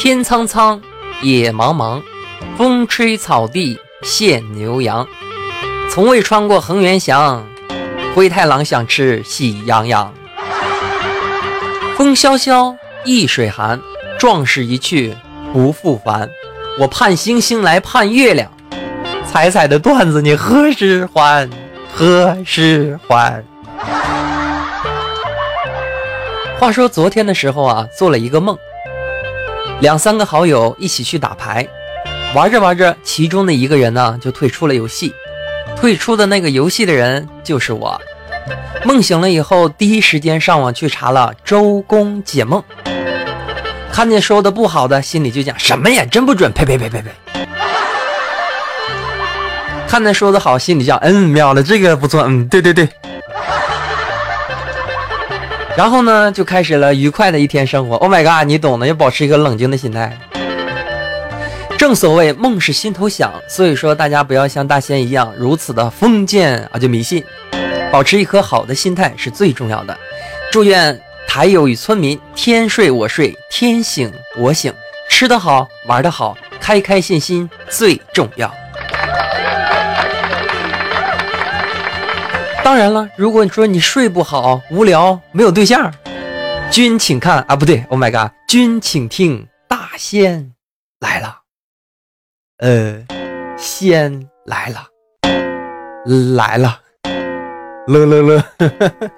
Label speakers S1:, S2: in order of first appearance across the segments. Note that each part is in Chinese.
S1: 天苍苍，野茫茫，风吹草低见牛羊。从未穿过恒源祥，灰太狼想吃喜羊羊。风萧萧，易水寒，壮士一去不复返。我盼星星来盼月亮，彩彩的段子你何时还？何时还？话说昨天的时候啊，做了一个梦，两三个好友一起去打牌，玩着玩着，其中的一个人呢就退出了游戏。退出的那个游戏的人就是我。梦醒了以后，第一时间上网去查了周公解梦，看见说的不好的，心里就讲什么呀，真不准，呸呸呸呸呸。看见说的好，心里讲嗯，妙了，这个不错，嗯，对对对。然后呢，就开始了愉快的一天生活。Oh my god，你懂的，要保持一个冷静的心态。正所谓梦是心头想，所以说大家不要像大仙一样如此的封建啊，就迷信，保持一颗好的心态是最重要的。祝愿台友与村民天睡我睡，天醒我醒，吃得好，玩得好，开开心心最重要。当然了，如果你说你睡不好、无聊、没有对象，君请看啊，不对，Oh my god，君请听，大仙来了。呃，仙来了，来了，乐乐乐。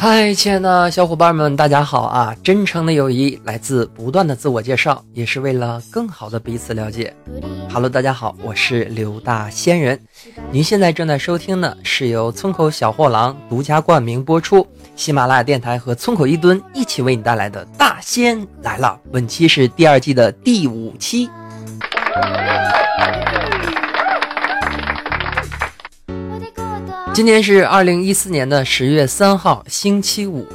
S1: 嗨，亲爱的小伙伴们，大家好啊！真诚的友谊来自不断的自我介绍，也是为了更好的彼此了解。Hello，大家好，我是刘大仙人。您现在正在收听的是由村口小货郎独家冠名播出，喜马拉雅电台和村口一吨一起为你带来的《大仙来了》。本期是第二季的第五期。今天是二零一四年的十月三号，星期五。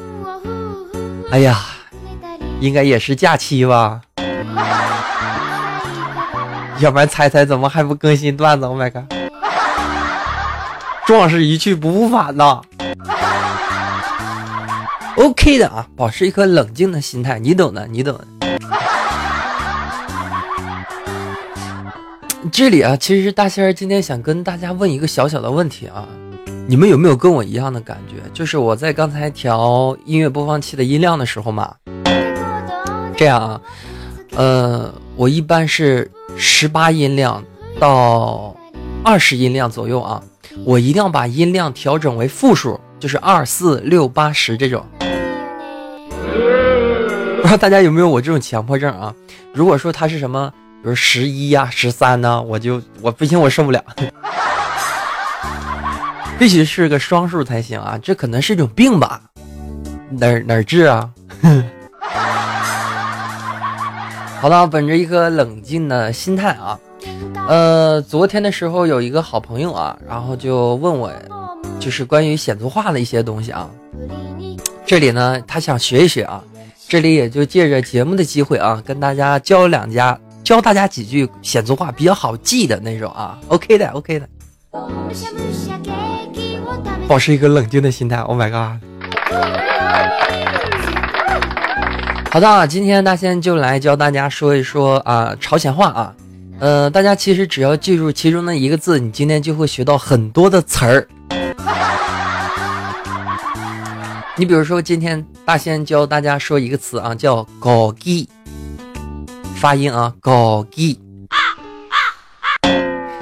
S1: 哎呀，应该也是假期吧？要不然猜猜怎么还不更新段子？Oh my god！壮士一去不复返呐。OK 的啊，保持一颗冷静的心态，你懂的，你懂的。这里啊，其实大仙儿今天想跟大家问一个小小的问题啊。你们有没有跟我一样的感觉？就是我在刚才调音乐播放器的音量的时候嘛，这样啊，呃，我一般是十八音量到二十音量左右啊，我一定要把音量调整为负数，就是二四六八十这种。不知道大家有没有我这种强迫症啊？如果说它是什么，比如十一呀、十三呢，我就我不行，我受不了。必须是个双数才行啊！这可能是一种病吧？哪哪治啊？好了，本着一颗冷静的心态啊，呃，昨天的时候有一个好朋友啊，然后就问我，就是关于显族话的一些东西啊。这里呢，他想学一学啊，这里也就借着节目的机会啊，跟大家教两家，教大家几句显族话比较好记的那种啊。OK 的，OK 的。保持一个冷静的心态。Oh my god！好的啊，今天大仙就来教大家说一说啊朝鲜话啊。呃，大家其实只要记住其中的一个字，你今天就会学到很多的词儿。你比如说，今天大仙教大家说一个词啊，叫“高鸡”，发音啊，“高鸡”。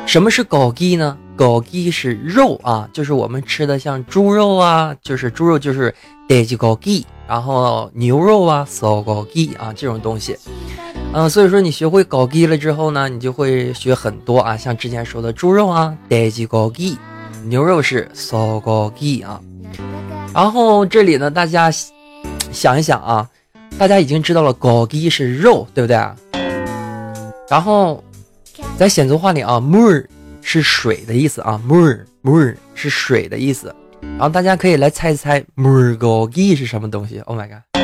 S1: 什么是高鸡呢？高鸡是肉啊，就是我们吃的像猪肉啊，就是猪肉就是带鸡高鸡，然后牛肉啊烧高鸡啊这种东西，嗯，所以说你学会高鸡了之后呢，你就会学很多啊，像之前说的猪肉啊带鸡高鸡，牛肉是 sogogi 啊。然后这里呢，大家想一想啊，大家已经知道了 gogi 是肉，对不对啊？然后在显族话里啊，mur 是水的意思啊，mur mur 是水的意思。然后大家可以来猜一猜 mur gogi 是什么东西？Oh my god！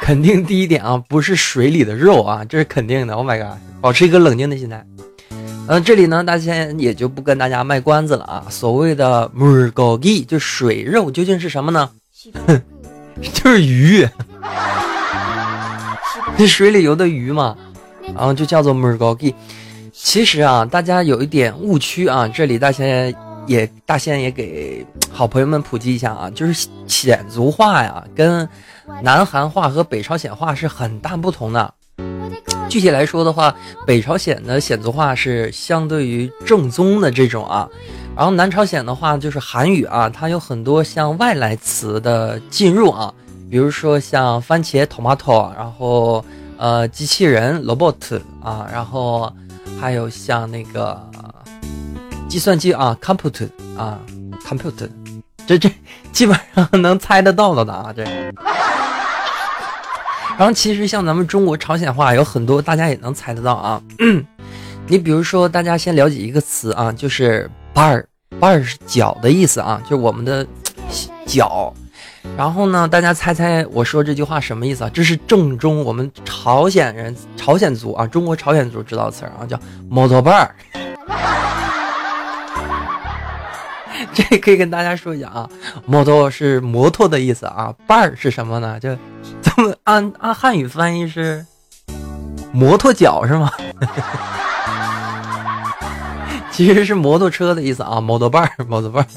S1: 肯定第一点啊，不是水里的肉啊，这是肯定的。Oh my god！保持一个冷静的心态。嗯，这里呢，大家也就不跟大家卖关子了啊。所谓的 murgogi 就水肉究竟是什么呢？哼，就是鱼，那水里游的鱼嘛，然后就叫做 murgogi。其实啊，大家有一点误区啊，这里大仙也大仙也给好朋友们普及一下啊，就是鲜族话呀，跟南韩话和北朝鲜话是很大不同的。具体来说的话，北朝鲜的鲜族话是相对于正宗的这种啊，然后南朝鲜的话就是韩语啊，它有很多像外来词的进入啊，比如说像番茄 tomato，然后呃机器人 robot 啊，然后还有像那个计算机啊，computer 啊，computer，这这基本上能猜得到了的啊这。然后其实像咱们中国朝鲜话有很多，大家也能猜得到啊。你比如说，大家先了解一个词啊，就是 bar，bar 是脚的意思啊，就是我们的脚。然后呢，大家猜猜我说这句话什么意思啊？这是正宗我们朝鲜人、朝鲜族啊，中国朝鲜族知道词儿啊，叫 motor bar。这可以跟大家说一下啊，摩托是摩托的意思啊，伴儿是什么呢？就这么按按汉语翻译是摩托脚是吗？其实是摩托车的意思啊，摩托伴儿，摩托伴儿。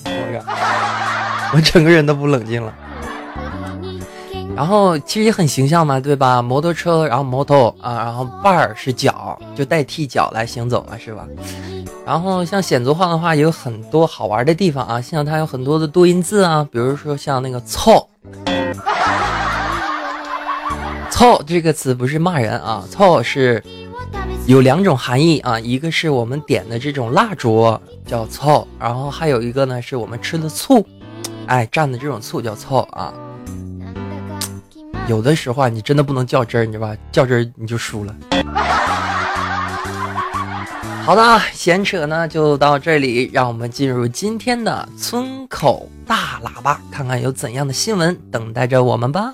S1: 我整个人都不冷静了。然后其实也很形象嘛，对吧？摩托车，然后摩托啊，然后伴儿是脚，就代替脚来行走了，是吧？然后像显族话的话，也有很多好玩的地方啊，像它有很多的多音字啊，比如说像那个“凑，凑”这个词不是骂人啊，“凑”是有两种含义啊，一个是我们点的这种蜡烛叫“凑”，然后还有一个呢是我们吃的醋，哎，蘸的这种醋叫“凑”啊。有的时候啊，你真的不能较真儿，你知道吧？较真儿你就输了。好的，闲扯呢就到这里，让我们进入今天的村口大喇叭，看看有怎样的新闻等待着我们吧。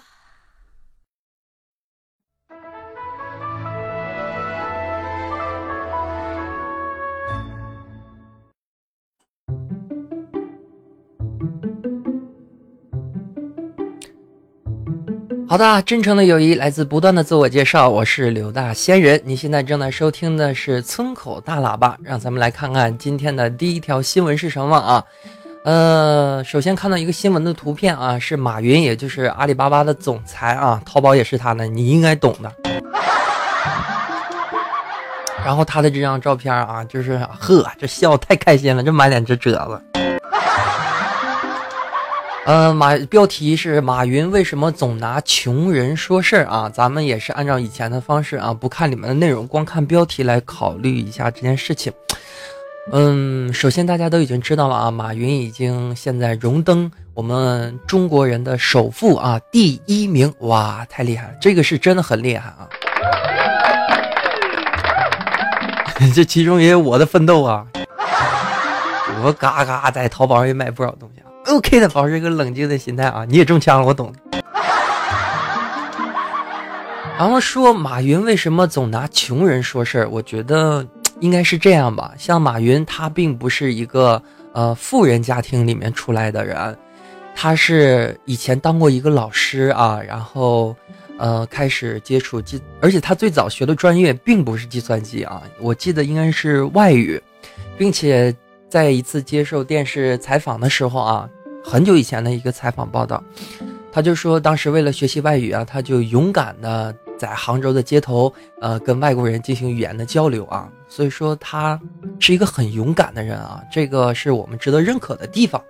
S1: 好的，真诚的友谊来自不断的自我介绍。我是刘大仙人，你现在正在收听的是村口大喇叭。让咱们来看看今天的第一条新闻是什么啊？呃，首先看到一个新闻的图片啊，是马云，也就是阿里巴巴的总裁啊，淘宝也是他的，你应该懂的。然后他的这张照片啊，就是呵，这笑太开心了，这满脸这褶子。呃，马标题是马云为什么总拿穷人说事儿啊？咱们也是按照以前的方式啊，不看里面的内容，光看标题来考虑一下这件事情。嗯，首先大家都已经知道了啊，马云已经现在荣登我们中国人的首富啊第一名，哇，太厉害了，这个是真的很厉害啊！这其中也有我的奋斗啊，我嘎嘎在淘宝上也买不少东西。OK 的，保持一个冷静的心态啊！你也中枪了，我懂。然后说马云为什么总拿穷人说事儿？我觉得应该是这样吧。像马云，他并不是一个呃富人家庭里面出来的人，他是以前当过一个老师啊，然后呃开始接触计，而且他最早学的专业并不是计算机啊，我记得应该是外语，并且在一次接受电视采访的时候啊。很久以前的一个采访报道，他就说当时为了学习外语啊，他就勇敢的在杭州的街头，呃，跟外国人进行语言的交流啊。所以说他是一个很勇敢的人啊，这个是我们值得认可的地方。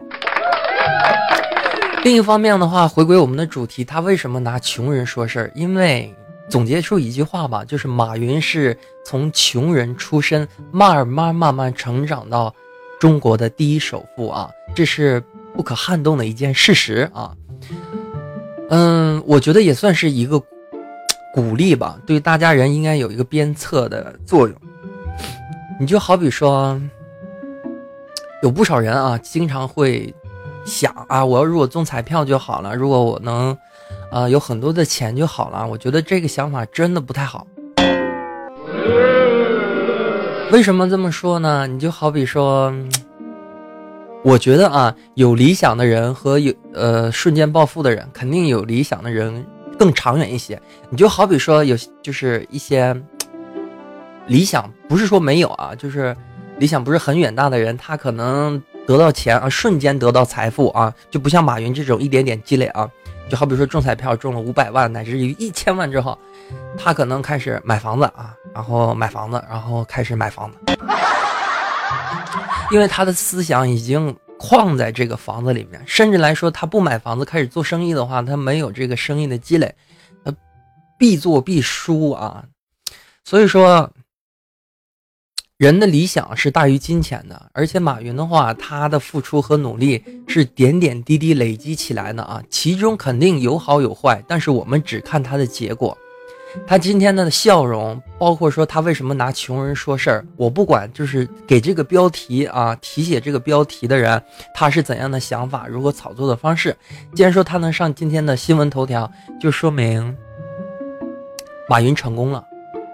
S1: 另一方面的话，回归我们的主题，他为什么拿穷人说事儿？因为总结出一句话吧，就是马云是从穷人出身，慢慢慢慢成长到中国的第一首富啊，这是不可撼动的一件事实啊。嗯，我觉得也算是一个鼓励吧，对大家人应该有一个鞭策的作用。你就好比说，有不少人啊，经常会想啊，我要如果中彩票就好了，如果我能。啊，有很多的钱就好了。我觉得这个想法真的不太好。为什么这么说呢？你就好比说，我觉得啊，有理想的人和有呃瞬间暴富的人，肯定有理想的人更长远一些。你就好比说，有就是一些理想，不是说没有啊，就是理想不是很远大的人，他可能得到钱啊，瞬间得到财富啊，就不像马云这种一点点积累啊。就好比说中彩票中了五百万乃至于一千万之后，他可能开始买房子啊，然后买房子，然后开始买房子，因为他的思想已经框在这个房子里面。甚至来说，他不买房子开始做生意的话，他没有这个生意的积累，他必做必输啊。所以说。人的理想是大于金钱的，而且马云的话，他的付出和努力是点点滴滴累积起来的啊，其中肯定有好有坏，但是我们只看他的结果。他今天的笑容，包括说他为什么拿穷人说事儿，我不管，就是给这个标题啊，题写这个标题的人，他是怎样的想法，如何炒作的方式。既然说他能上今天的新闻头条，就说明马云成功了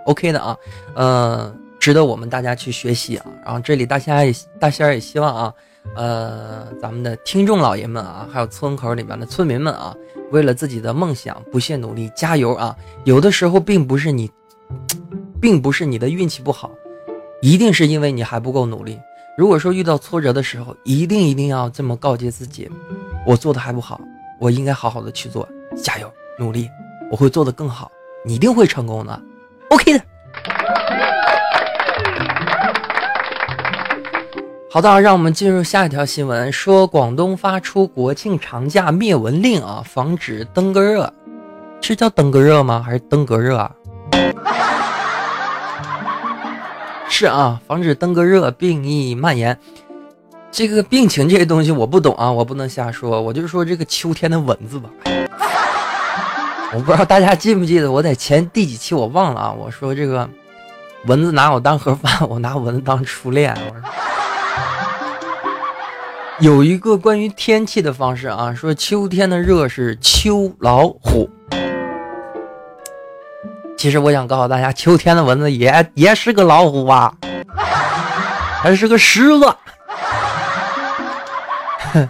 S1: ，OK 的啊，嗯。值得我们大家去学习啊！然后这里大仙也大仙也希望啊，呃，咱们的听众老爷们啊，还有村口里面的村民们啊，为了自己的梦想不懈努力，加油啊！有的时候并不是你，并不是你的运气不好，一定是因为你还不够努力。如果说遇到挫折的时候，一定一定要这么告诫自己：我做的还不好，我应该好好的去做，加油努力，我会做得更好，你一定会成功的，OK 的。好的，让我们进入下一条新闻。说广东发出国庆长假灭蚊令啊，防止登革热，是叫登革热吗？还是登革热啊？是啊，防止登革热病疫蔓延。这个病情这些东西我不懂啊，我不能瞎说。我就说这个秋天的蚊子吧。我不知道大家记不记得我在前第几期我忘了啊。我说这个蚊子拿我当盒饭，我拿蚊子当初恋。我说。有一个关于天气的方式啊，说秋天的热是秋老虎。其实我想告诉大家，秋天的蚊子也也是个老虎啊，还是个狮子。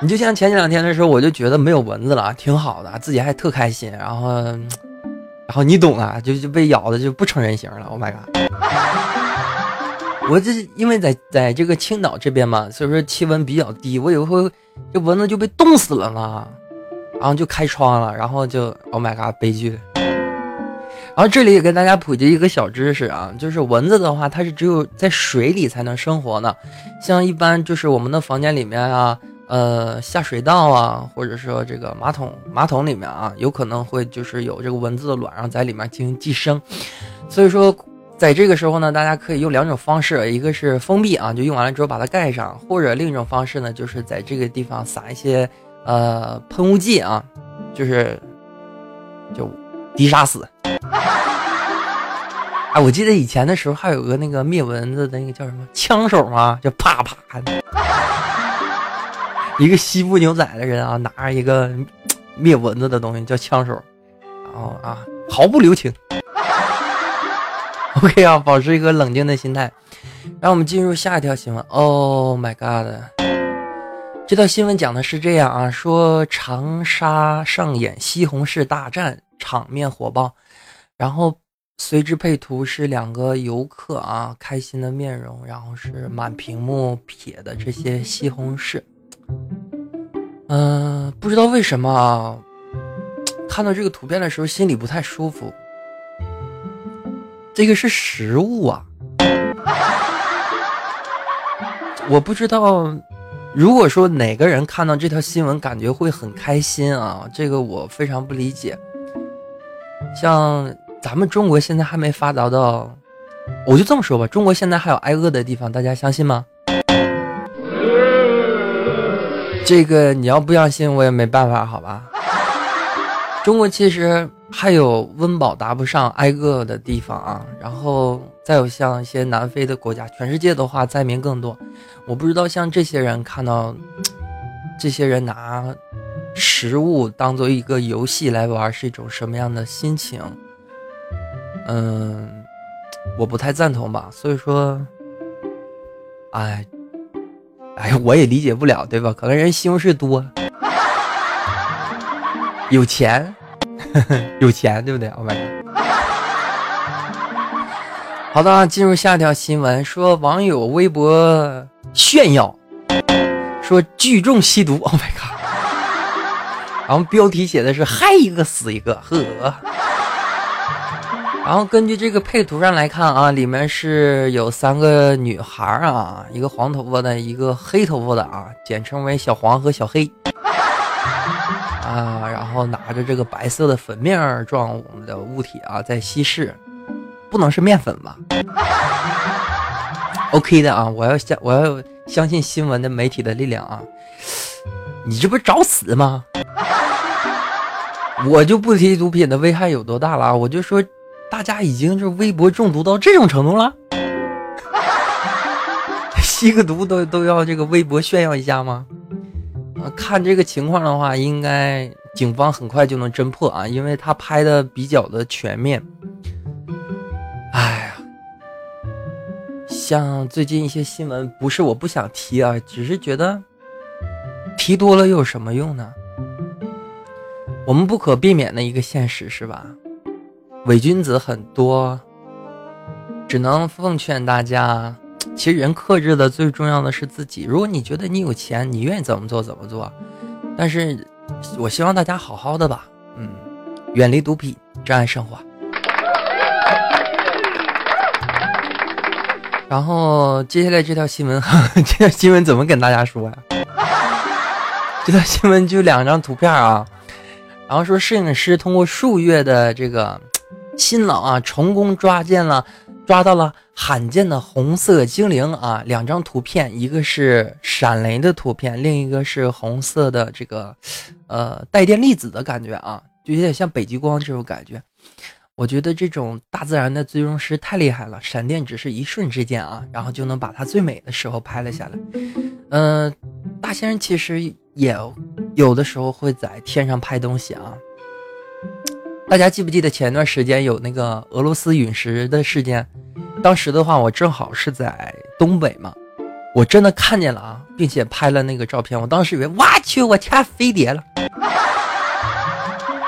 S1: 你就像前几两天的时候，我就觉得没有蚊子了，挺好的，自己还特开心。然后，然后你懂啊，就就被咬的就不成人形了。Oh my god！我这因为在在这个青岛这边嘛，所以说气温比较低，我有时候这蚊子就被冻死了嘛，然后就开窗了，然后就 Oh my god，悲剧。然后这里也给大家普及一个小知识啊，就是蚊子的话，它是只有在水里才能生活的，像一般就是我们的房间里面啊，呃下水道啊，或者说这个马桶马桶里面啊，有可能会就是有这个蚊子的卵，然后在里面进行寄生，所以说。在这个时候呢，大家可以用两种方式，一个是封闭啊，就用完了之后把它盖上，或者另一种方式呢，就是在这个地方撒一些呃喷雾剂啊，就是就滴杀死。哎，我记得以前的时候还有个那个灭蚊子的那个叫什么枪手嘛？就啪啪的，一个西部牛仔的人啊，拿着一个灭蚊子的东西叫枪手，然后啊毫不留情。OK 啊，保持一个冷静的心态。让我们进入下一条新闻。Oh my god！这条新闻讲的是这样啊，说长沙上演西红柿大战，场面火爆。然后随之配图是两个游客啊，开心的面容，然后是满屏幕撇的这些西红柿。嗯，不知道为什么啊看到这个图片的时候心里不太舒服。这个是食物啊，我不知道。如果说哪个人看到这条新闻感觉会很开心啊，这个我非常不理解。像咱们中国现在还没发达到，我就这么说吧，中国现在还有挨饿的地方，大家相信吗？这个你要不相信，我也没办法，好吧？中国其实还有温饱达不上挨饿的地方啊，然后再有像一些南非的国家，全世界的话灾民更多。我不知道像这些人看到，这些人拿食物当做一个游戏来玩是一种什么样的心情。嗯，我不太赞同吧。所以说，哎，哎，我也理解不了，对吧？可能人西红柿多，有钱，有钱，对不对？我买。好的，进入下一条新闻，说网友微博炫耀，说聚众吸毒。Oh my god！然后标题写的是“嗨一个死一个”，呵。然后根据这个配图上来看啊，里面是有三个女孩啊，一个黄头发的，一个黑头发的啊，简称为小黄和小黑啊，然后拿着这个白色的粉面状的物体啊，在稀释，不能是面粉吧？OK 的啊，我要相我要相信新闻的媒体的力量啊，你这不是找死吗？我就不提毒品的危害有多大了，我就说。大家已经是微博中毒到这种程度了，吸个毒都都要这个微博炫耀一下吗？看这个情况的话，应该警方很快就能侦破啊，因为他拍的比较的全面。哎呀，像最近一些新闻，不是我不想提啊，只是觉得提多了又有什么用呢？我们不可避免的一个现实是吧？伪君子很多，只能奉劝大家，其实人克制的最重要的是自己。如果你觉得你有钱，你愿意怎么做怎么做。但是，我希望大家好好的吧，嗯，远离毒品，珍爱生活。然后接下来这条新闻，这条新闻怎么跟大家说呀？这条新闻就两张图片啊，然后说摄影师通过数月的这个。新郎啊，成功抓见了，抓到了罕见的红色精灵啊！两张图片，一个是闪雷的图片，另一个是红色的这个，呃，带电粒子的感觉啊，就有点像北极光这种感觉。我觉得这种大自然的最终师太厉害了，闪电只是一瞬之间啊，然后就能把它最美的时候拍了下来。嗯，大仙人其实也有的时候会在天上拍东西啊。大家记不记得前段时间有那个俄罗斯陨石的事件？当时的话，我正好是在东北嘛，我真的看见了啊，并且拍了那个照片。我当时以为，我去，我天，飞碟了！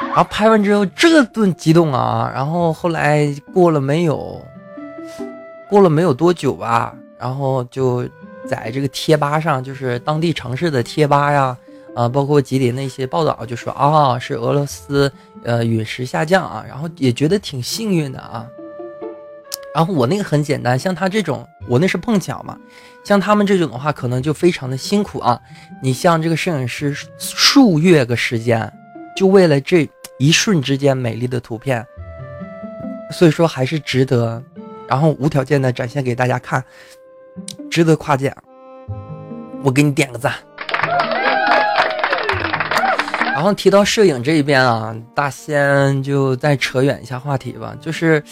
S1: 然后拍完之后，这顿激动啊！然后后来过了没有，过了没有多久吧，然后就在这个贴吧上，就是当地城市的贴吧呀。啊包括吉林那些报道就说啊，是俄罗斯呃陨石下降啊，然后也觉得挺幸运的啊。然后我那个很简单，像他这种，我那是碰巧嘛。像他们这种的话，可能就非常的辛苦啊。你像这个摄影师数月个时间，就为了这一瞬之间美丽的图片，所以说还是值得，然后无条件的展现给大家看，值得夸奖。我给你点个赞。然后提到摄影这一边啊，大仙就再扯远一下话题吧，就是，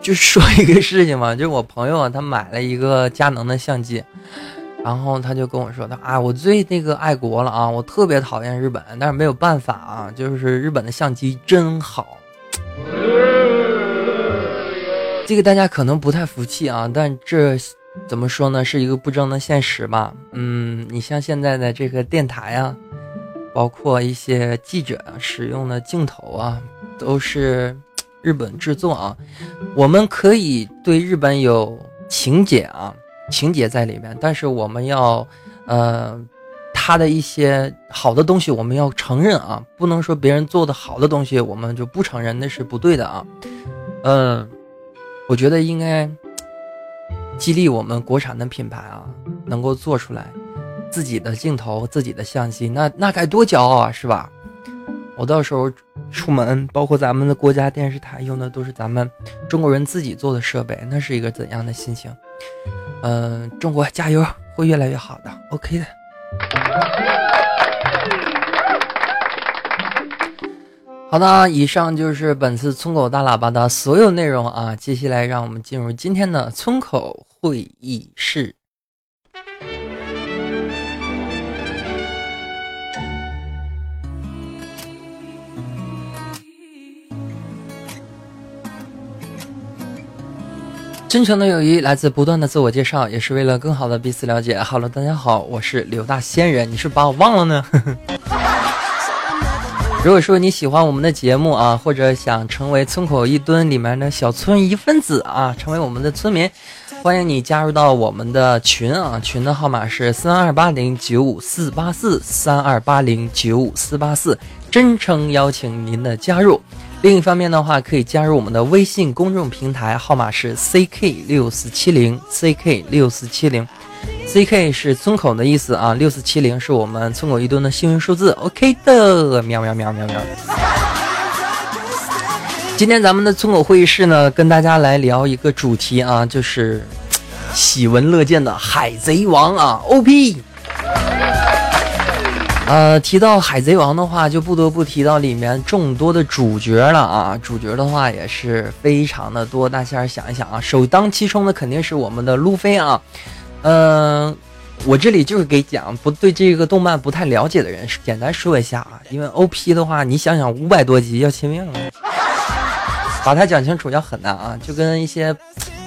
S1: 就说一个事情嘛，就是我朋友啊，他买了一个佳能的相机，然后他就跟我说，他啊，我最那个爱国了啊，我特别讨厌日本，但是没有办法啊，就是日本的相机真好。这个大家可能不太服气啊，但这。怎么说呢？是一个不争的现实吧。嗯，你像现在的这个电台啊，包括一些记者使用的镜头啊，都是日本制作啊。我们可以对日本有情节啊，情节在里面，但是我们要，呃，他的一些好的东西我们要承认啊，不能说别人做的好的东西我们就不承认，那是不对的啊。嗯，我觉得应该。激励我们国产的品牌啊，能够做出来自己的镜头、自己的相机，那那该多骄傲啊，是吧？我到时候出门，包括咱们的国家电视台用的都是咱们中国人自己做的设备，那是一个怎样的心情？嗯，中国加油，会越来越好的，OK 的。好的，以上就是本次村口大喇叭的所有内容啊。接下来，让我们进入今天的村口会议室。真诚的友谊来自不断的自我介绍，也是为了更好的彼此了解。Hello，大家好，我是刘大仙人，你是把我忘了呢？如果说你喜欢我们的节目啊，或者想成为村口一蹲里面的小村一份子啊，成为我们的村民，欢迎你加入到我们的群啊，群的号码是三二八零九五四八四三二八零九五四八四，真诚邀请您的加入。另一方面的话，可以加入我们的微信公众平台，号码是 ck 六四七零 ck 六四七零，ck 是村口的意思啊，六四七零是我们村口一吨的幸运数字。OK 的，喵喵喵喵喵。今天咱们的村口会议室呢，跟大家来聊一个主题啊，就是喜闻乐见的海贼王啊，OP。呃，提到海贼王的话，就不得不提到里面众多的主角了啊！主角的话也是非常的多，大家想一想啊，首当其冲的肯定是我们的路飞啊。嗯，我这里就是给讲不对这个动漫不太了解的人简单说一下啊，因为 OP 的话，你想想五百多集要亲命了，把它讲清楚要很难啊，就跟一些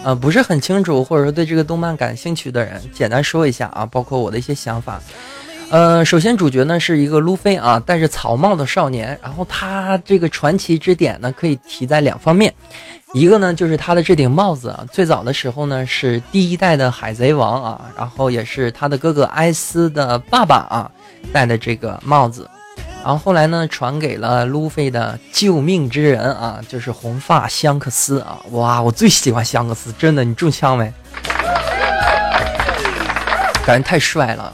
S1: 呃不是很清楚或者说对这个动漫感兴趣的人简单说一下啊，包括我的一些想法。呃，首先主角呢是一个路飞啊，戴着草帽的少年。然后他这个传奇之点呢，可以提在两方面，一个呢就是他的这顶帽子啊，最早的时候呢是第一代的海贼王啊，然后也是他的哥哥埃斯的爸爸啊戴的这个帽子，然后后来呢传给了路飞的救命之人啊，就是红发香克斯啊，哇，我最喜欢香克斯，真的，你中枪没？感觉太帅了。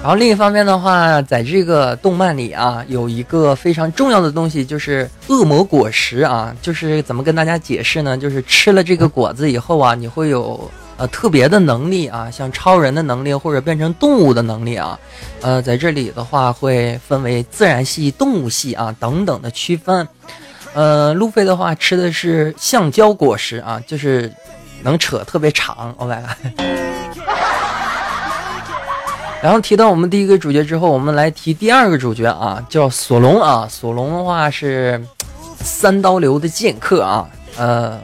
S1: 然后另一方面的话，在这个动漫里啊，有一个非常重要的东西，就是恶魔果实啊。就是怎么跟大家解释呢？就是吃了这个果子以后啊，你会有呃特别的能力啊，像超人的能力或者变成动物的能力啊。呃，在这里的话会分为自然系、动物系啊等等的区分。呃，路飞的话吃的是橡胶果实啊，就是能扯特别长。Oh my god！然后提到我们第一个主角之后，我们来提第二个主角啊，叫索隆啊。索隆的话是三刀流的剑客啊，呃，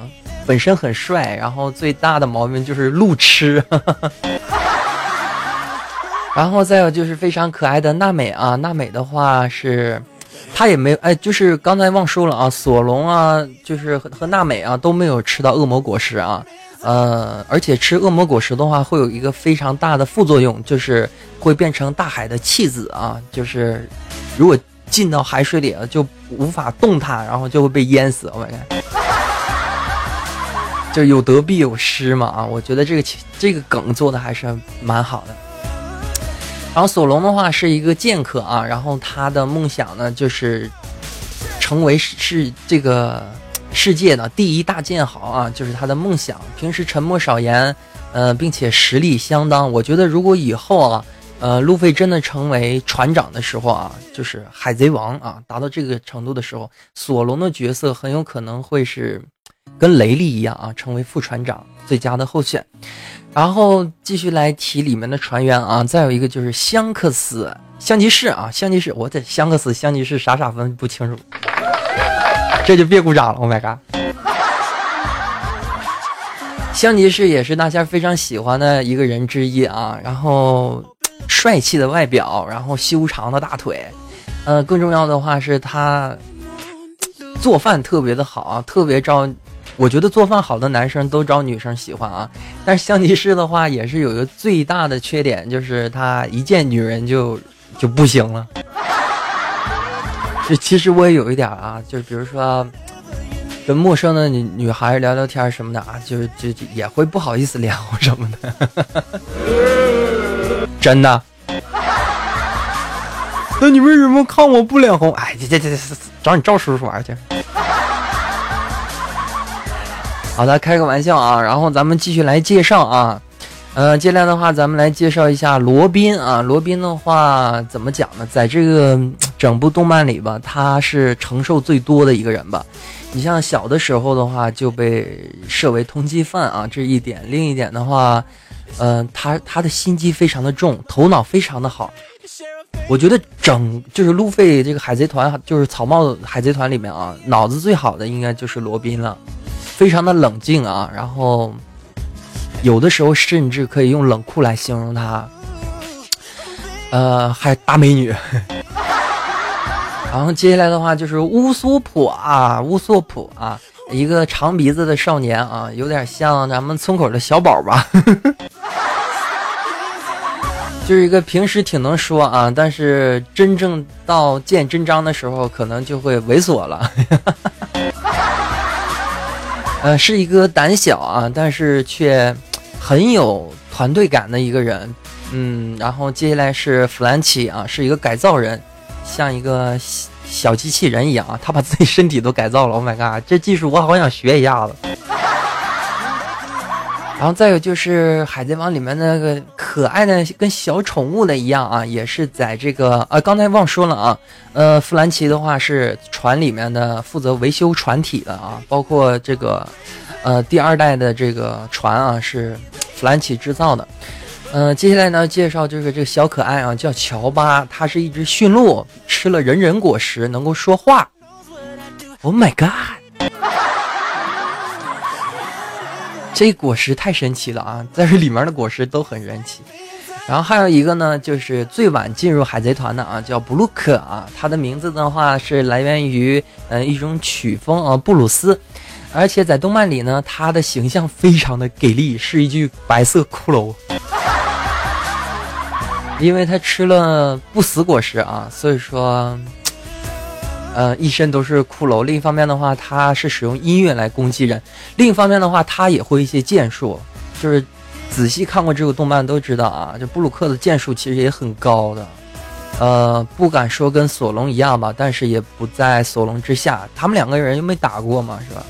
S1: 本身很帅，然后最大的毛病就是路痴。然后再有就是非常可爱的娜美啊，娜美的话是，她也没有哎，就是刚才忘说了啊，索隆啊，就是和和娜美啊都没有吃到恶魔果实啊。呃，而且吃恶魔果实的话，会有一个非常大的副作用，就是会变成大海的弃子啊！就是如果进到海水里了，就无法动弹，然后就会被淹死。我感就有得必有失嘛啊！我觉得这个这个梗做的还是蛮好的。然后索隆的话是一个剑客啊，然后他的梦想呢就是成为是这个。世界的第一大剑豪啊，就是他的梦想。平时沉默少言，呃，并且实力相当。我觉得如果以后啊，呃，路飞真的成为船长的时候啊，就是海贼王啊，达到这个程度的时候，索隆的角色很有可能会是跟雷利一样啊，成为副船长最佳的候选。然后继续来提里面的船员啊，再有一个就是香克斯香吉士啊，香吉士，我这香克斯香吉士傻傻分不清楚。这就别鼓掌了，Oh my god！香吉士也是大家非常喜欢的一个人之一啊，然后帅气的外表，然后修长的大腿，呃，更重要的话是他做饭特别的好啊，特别招，我觉得做饭好的男生都招女生喜欢啊。但是香吉士的话也是有一个最大的缺点，就是他一见女人就就不行了。就其实我也有一点啊，就是比如说跟陌生的女女孩聊聊天什么的啊，就是就也会不好意思聊什么的，真的。那你为什么看我不脸红？哎，这这这这，找你赵叔叔玩去。好的，开个玩笑啊，然后咱们继续来介绍啊。呃，接下来的话，咱们来介绍一下罗宾啊。罗宾的话怎么讲呢？在这个整部动漫里吧，他是承受最多的一个人吧。你像小的时候的话，就被设为通缉犯啊，这一点。另一点的话，呃，他他的心机非常的重，头脑非常的好。我觉得整就是路费这个海贼团，就是草帽海贼团里面啊，脑子最好的应该就是罗宾了，非常的冷静啊，然后。有的时候甚至可以用冷酷来形容她，呃，还大美女。然后接下来的话就是乌索普啊，乌索普啊，一个长鼻子的少年啊，有点像咱们村口的小宝吧，就是一个平时挺能说啊，但是真正到见真章的时候，可能就会猥琐了。呃，是一个胆小啊，但是却。很有团队感的一个人，嗯，然后接下来是弗兰奇啊，是一个改造人，像一个小机器人一样啊，他把自己身体都改造了。Oh my god，这技术我好想学一下子。然后再有就是《海贼王》里面那个可爱的跟小宠物的一样啊，也是在这个呃，刚才忘说了啊，呃，弗兰奇的话是船里面的负责维修船体的啊，包括这个。呃，第二代的这个船啊是弗兰奇制造的。嗯，接下来呢介绍就是这个小可爱啊，叫乔巴，它是一只驯鹿，吃了人人果实，能够说话。Oh my god！这果实太神奇了啊！但是里面的果实都很神奇。然后还有一个呢，就是最晚进入海贼团的啊，叫布鲁克啊，他的名字的话是来源于嗯一种曲风啊，布鲁斯。而且在动漫里呢，他的形象非常的给力，是一具白色骷髅。因为他吃了不死果实啊，所以说，呃，一身都是骷髅。另一方面的话，他是使用音乐来攻击人；另一方面的话，他也会一些剑术。就是仔细看过这个动漫都知道啊，就布鲁克的剑术其实也很高的。呃，不敢说跟索隆一样吧，但是也不在索隆之下。他们两个人又没打过嘛，是吧？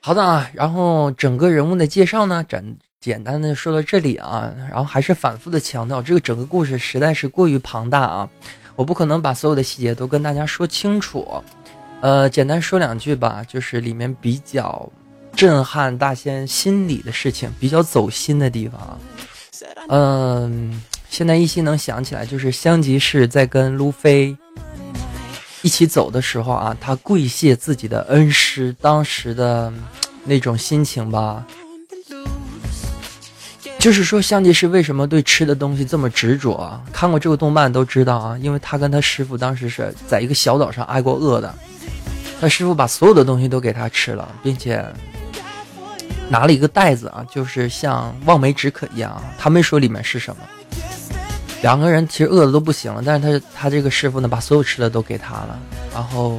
S1: 好的啊，然后整个人物的介绍呢，简简单的说到这里啊，然后还是反复的强调，这个整个故事实在是过于庞大啊，我不可能把所有的细节都跟大家说清楚，呃，简单说两句吧，就是里面比较震撼大仙心里的事情，比较走心的地方，嗯，现在依稀能想起来，就是香吉士在跟路飞。一起走的时候啊，他跪谢自己的恩师，当时的那种心情吧，就是说香吉士为什么对吃的东西这么执着？看过这个动漫都知道啊，因为他跟他师傅当时是在一个小岛上挨过饿的，他师傅把所有的东西都给他吃了，并且拿了一个袋子啊，就是像望梅止渴一样啊，他没说里面是什么。两个人其实饿的都不行了，但是他他这个师傅呢，把所有吃的都给他了。然后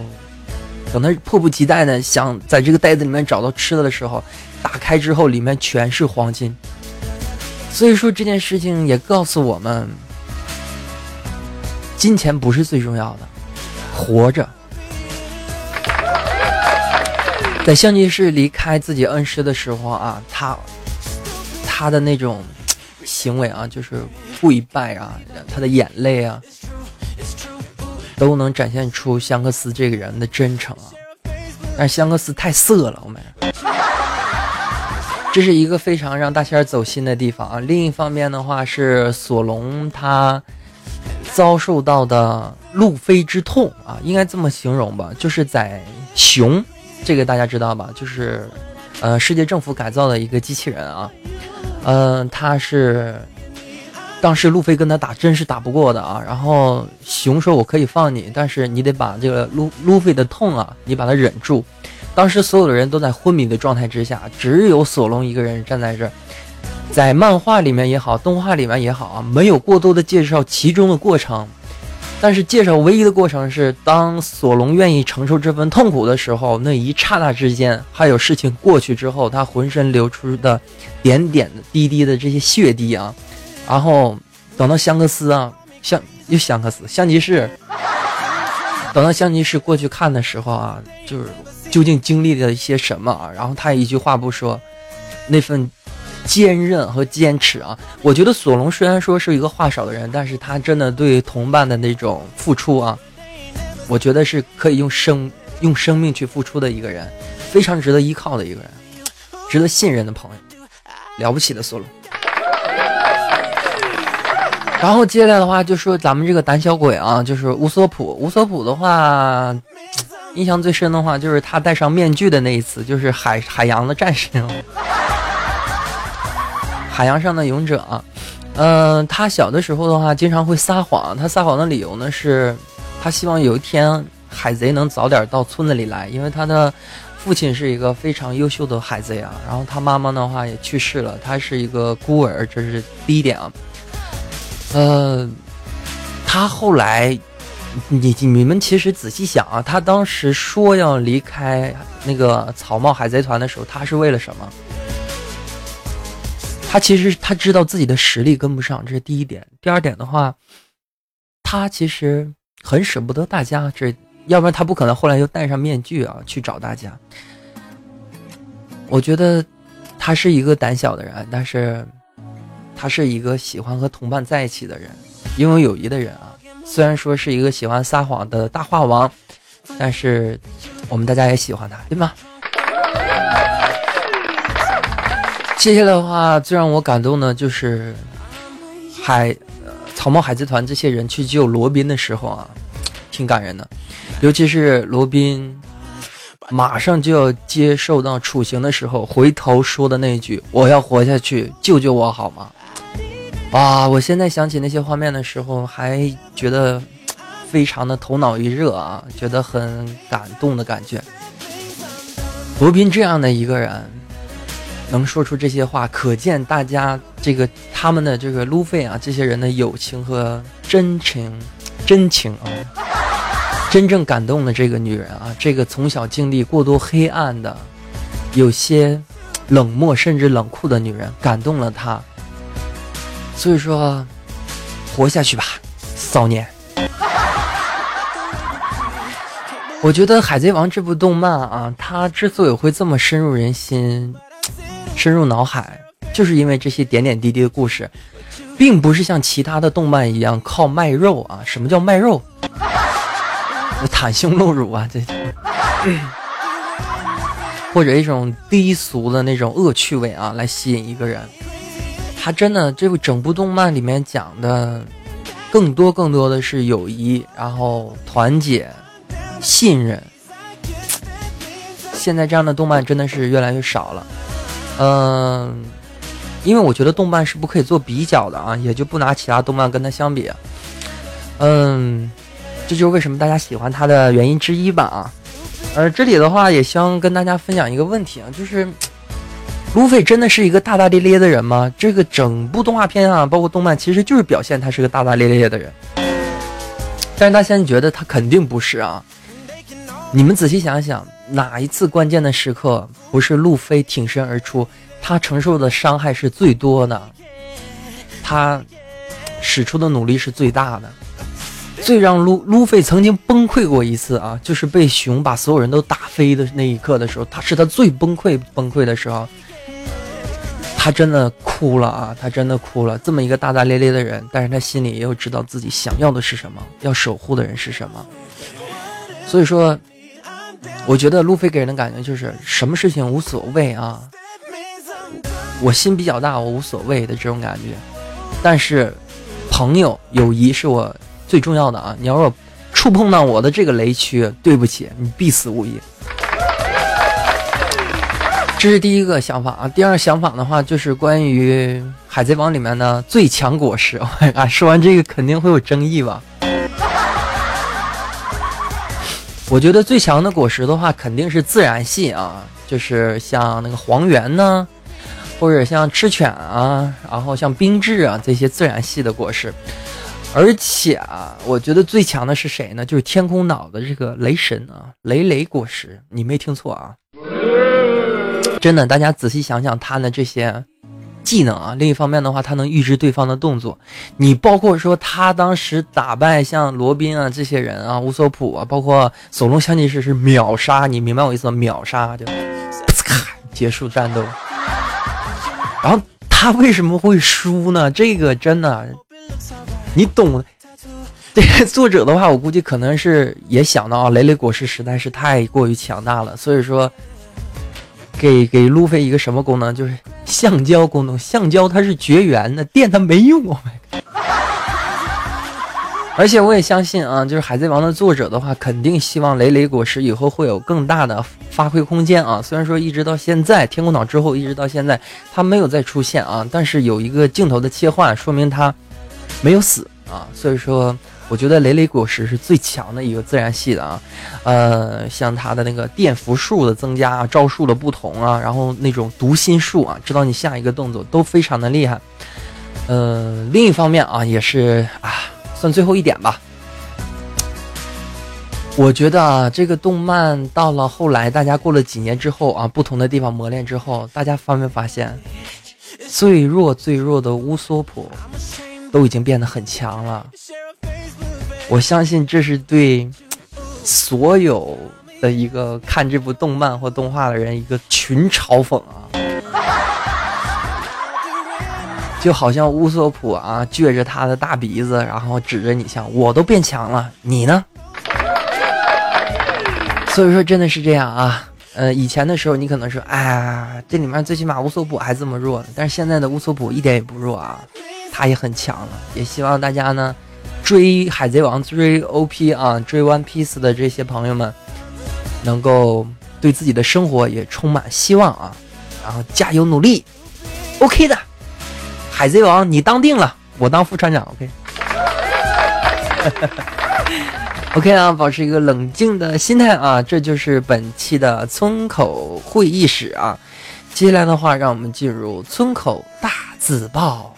S1: 等他迫不及待的想在这个袋子里面找到吃的的时候，打开之后里面全是黄金。所以说这件事情也告诉我们，金钱不是最重要的，活着。在香吉士离开自己恩师的时候啊，他他的那种。行为啊，就是跪拜啊，他的眼泪啊，都能展现出香克斯这个人的真诚啊。但是香克斯太色了，我们，这是一个非常让大仙儿走心的地方啊。另一方面的话，是索隆他遭受到的路飞之痛啊，应该这么形容吧，就是在熊这个大家知道吧，就是呃世界政府改造的一个机器人啊。嗯，他是当时路飞跟他打，真是打不过的啊。然后熊说：“我可以放你，但是你得把这个路路飞的痛啊，你把它忍住。”当时所有的人都在昏迷的状态之下，只有索隆一个人站在这儿。在漫画里面也好，动画里面也好啊，没有过多的介绍其中的过程。但是介绍唯一的过程是，当索隆愿意承受这份痛苦的时候，那一刹那之间，还有事情过去之后，他浑身流出的点点滴滴的这些血滴啊，然后等到香克斯啊，香又香克斯香吉士。等到香吉士过去看的时候啊，就是究竟经历了一些什么啊？然后他一句话不说，那份坚韧和坚持啊，我觉得索隆虽然说是一个话少的人，但是他真的对同伴的那种付出啊，我觉得是可以用生用生命去付出的一个人，非常值得依靠的一个人，值得信任的朋友，了不起的索隆。然后接下来的话就说咱们这个胆小鬼啊，就是乌索普。乌索普的话，印象最深的话就是他戴上面具的那一次，就是海海洋的战士，海洋上的勇者啊。嗯，他小的时候的话经常会撒谎，他撒谎的理由呢是，他希望有一天海贼能早点到村子里来，因为他的父亲是一个非常优秀的海贼啊。然后他妈妈的话也去世了，他是一个孤儿，这是第一点啊。呃，他后来，你你们其实仔细想啊，他当时说要离开那个草帽海贼团的时候，他是为了什么？他其实他知道自己的实力跟不上，这是第一点。第二点的话，他其实很舍不得大家，这要不然他不可能后来又戴上面具啊去找大家。我觉得他是一个胆小的人，但是。他是一个喜欢和同伴在一起的人，拥有友谊的人啊。虽然说是一个喜欢撒谎的大话王，但是我们大家也喜欢他，对吗？接下来的话，最让我感动的就是海草帽海贼团这些人去救罗宾的时候啊，挺感人的。尤其是罗宾马上就要接受到处刑的时候，回头说的那一句：“我要活下去，救救我好吗？”哇！我现在想起那些画面的时候，还觉得非常的头脑一热啊，觉得很感动的感觉。罗宾这样的一个人能说出这些话，可见大家这个他们的这个路费啊，这些人的友情和真情，真情啊，真正感动的这个女人啊，这个从小经历过多黑暗的、有些冷漠甚至冷酷的女人，感动了他。所以说，活下去吧，骚年。我觉得《海贼王》这部动漫啊，它之所以会这么深入人心、深入脑海，就是因为这些点点滴滴的故事，并不是像其他的动漫一样靠卖肉啊。什么叫卖肉？袒胸露乳啊，这 或者一种低俗的那种恶趣味啊，来吸引一个人。他真的，这部整部动漫里面讲的，更多更多的是友谊，然后团结、信任。现在这样的动漫真的是越来越少了，嗯，因为我觉得动漫是不可以做比较的啊，也就不拿其他动漫跟它相比，嗯，这就是为什么大家喜欢它的原因之一吧啊。呃，这里的话也想跟大家分享一个问题啊，就是。路飞真的是一个大大咧咧的人吗？这个整部动画片啊，包括动漫，其实就是表现他是个大大咧咧的人。但是他现在觉得他肯定不是啊。你们仔细想想，哪一次关键的时刻不是路飞挺身而出？他承受的伤害是最多的，他使出的努力是最大的。最让路路飞曾经崩溃过一次啊，就是被熊把所有人都打飞的那一刻的时候，他是他最崩溃崩溃的时候。他真的哭了啊！他真的哭了。这么一个大大咧咧的人，但是他心里也有知道自己想要的是什么，要守护的人是什么。所以说，我觉得路飞给人的感觉就是什么事情无所谓啊，我心比较大，我无所谓的这种感觉。但是，朋友友谊是我最重要的啊！你要是触碰到我的这个雷区，对不起，你必死无疑。这是第一个想法啊，第二想法的话就是关于《海贼王》里面的最强果实。啊，说完这个肯定会有争议吧？我觉得最强的果实的话肯定是自然系啊，就是像那个黄猿呢，或者像赤犬啊，然后像冰质啊这些自然系的果实。而且啊，我觉得最强的是谁呢？就是天空岛的这个雷神啊，雷雷果实，你没听错啊。真的，大家仔细想想，他的这些技能啊，另一方面的话，他能预知对方的动作。你包括说他当时打败像罗宾啊这些人啊，乌索普啊，包括索隆相继是是秒杀，你明白我意思吗？秒杀就咔结束战斗。然后他为什么会输呢？这个真的，你懂。这个作者的话，我估计可能是也想到啊，雷雷果实实在是太过于强大了，所以说。给给路飞一个什么功能？就是橡胶功能。橡胶它是绝缘的，电它没用。而且我也相信啊，就是海贼王的作者的话，肯定希望雷雷果实以后会有更大的发挥空间啊。虽然说一直到现在天空岛之后，一直到现在它没有再出现啊，但是有一个镜头的切换，说明它没有死啊。所以说。我觉得雷雷果实是最强的一个自然系的啊，呃，像它的那个电符数的增加啊、招数的不同啊，然后那种读心术啊，知道你下一个动作都非常的厉害。呃，另一方面啊，也是啊，算最后一点吧。我觉得啊，这个动漫到了后来，大家过了几年之后啊，不同的地方磨练之后，大家发没发现，最弱最弱的乌索普都已经变得很强了。我相信这是对所有的一个看这部动漫或动画的人一个群嘲讽啊！就好像乌索普啊，撅着他的大鼻子，然后指着你像我都变强了，你呢？所以说真的是这样啊！呃，以前的时候你可能说，哎，这里面最起码乌索普还这么弱，但是现在的乌索普一点也不弱啊，他也很强了。也希望大家呢。追海贼王、追 OP 啊、追 One Piece 的这些朋友们，能够对自己的生活也充满希望啊！然后加油努力，OK 的。海贼王你当定了，我当副船长，OK。OK 啊，保持一个冷静的心态啊，这就是本期的村口会议室啊。接下来的话，让我们进入村口大字报。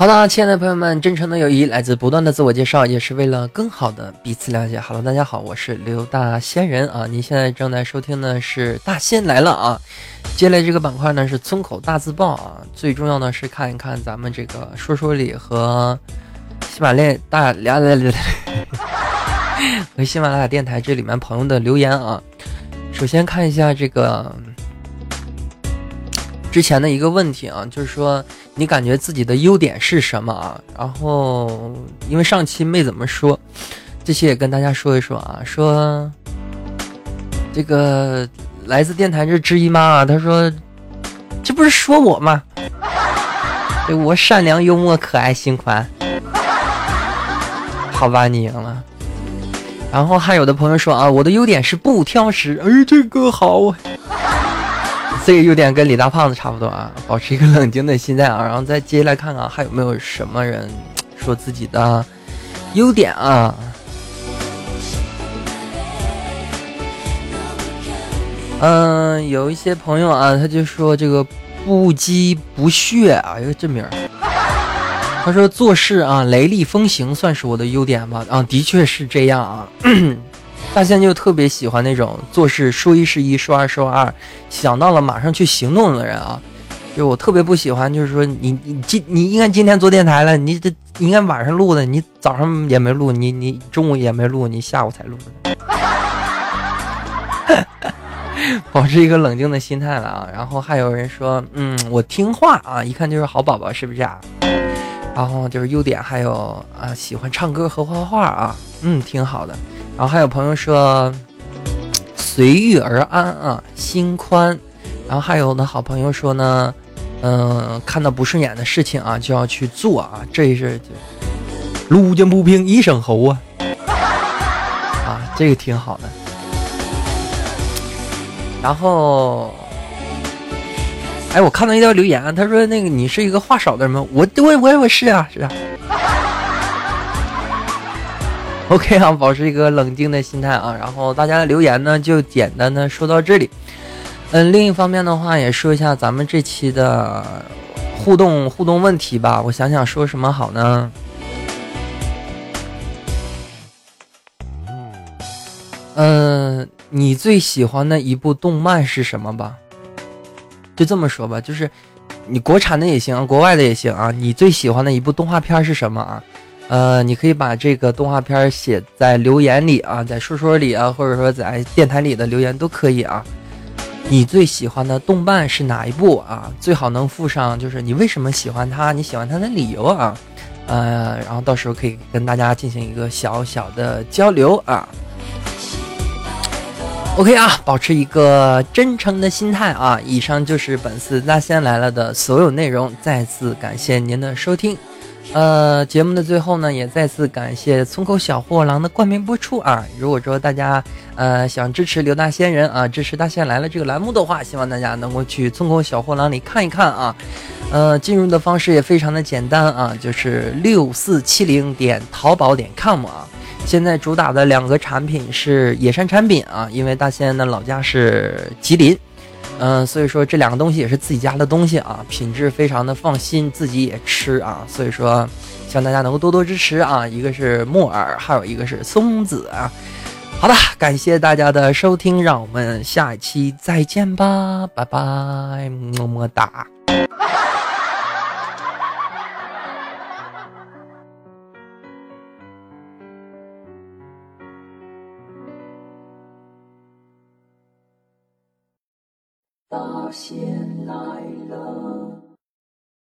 S1: 好的，亲爱的朋友们，真诚的友谊来自不断的自我介绍，也是为了更好的彼此了解。Hello，大家好，我是刘大仙人啊！您现在正在收听的是大仙来了啊！接下来这个板块呢是村口大字报啊，最重要的是看一看咱们这个说说里和喜马拉雅大俩俩俩和喜马拉雅电台这里面朋友的留言啊。首先看一下这个之前的一个问题啊，就是说。你感觉自己的优点是什么啊？然后因为上期没怎么说，这期也跟大家说一说啊。说这个来自电台这知音妈啊，她说这不是说我吗？对我善良、幽默、可爱、心宽。好吧，你赢了。然后还有的朋友说啊，我的优点是不挑食。哎，这个好。这个优点跟李大胖子差不多啊，保持一个冷静的心态啊，然后再接下来看看还有没有什么人说自己的优点啊。嗯，有一些朋友啊，他就说这个不羁不屑啊，一个真名他说做事啊雷厉风行算是我的优点吧？啊，的确是这样啊。大仙就特别喜欢那种做事说一是一，说二说二，想到了马上去行动的人啊。就我特别不喜欢，就是说你你今你应该今天做电台了，你这应该晚上录的，你早上也没录，你你中午也没录，你下午才录的。保持一个冷静的心态了啊。然后还有人说，嗯，我听话啊，一看就是好宝宝，是不是啊？然后就是优点还有啊，喜欢唱歌和画画啊，嗯，挺好的。然后还有朋友说随遇而安啊，心宽。然后还有的好朋友说呢，嗯，看到不顺眼的事情啊，就要去做啊，这是路见不平一声吼啊，啊，这个挺好的。然后，哎，我看到一条留言，他说那个你是一个话少的人吗？我我我我是啊，是啊。OK 啊，保持一个冷静的心态啊。然后大家的留言呢，就简单的说到这里。嗯，另一方面的话，也说一下咱们这期的互动互动问题吧。我想想说什么好呢？嗯，你最喜欢的一部动漫是什么吧？就这么说吧，就是你国产的也行，国外的也行啊。你最喜欢的一部动画片是什么啊？呃，你可以把这个动画片写在留言里啊，在说说里啊，或者说在电台里的留言都可以啊。你最喜欢的动漫是哪一部啊？最好能附上就是你为什么喜欢它，你喜欢它的理由啊。呃，然后到时候可以跟大家进行一个小小的交流啊。OK 啊，保持一个真诚的心态啊。以上就是本次大仙来了的所有内容，再次感谢您的收听。呃，节目的最后呢，也再次感谢村口小货郎的冠名播出啊！如果说大家呃想支持刘大仙人啊，支持大仙来了这个栏目的话，希望大家能够去村口小货郎里看一看啊。呃，进入的方式也非常的简单啊，就是六四七零点淘宝点 com 啊。现在主打的两个产品是野山产品啊，因为大仙的老家是吉林。嗯，所以说这两个东西也是自己家的东西啊，品质非常的放心，自己也吃啊，所以说希望大家能够多多支持啊。一个是木耳，还有一个是松子啊。好的，感谢大家的收听，让我们下一期再见吧，拜拜，么么哒。先来。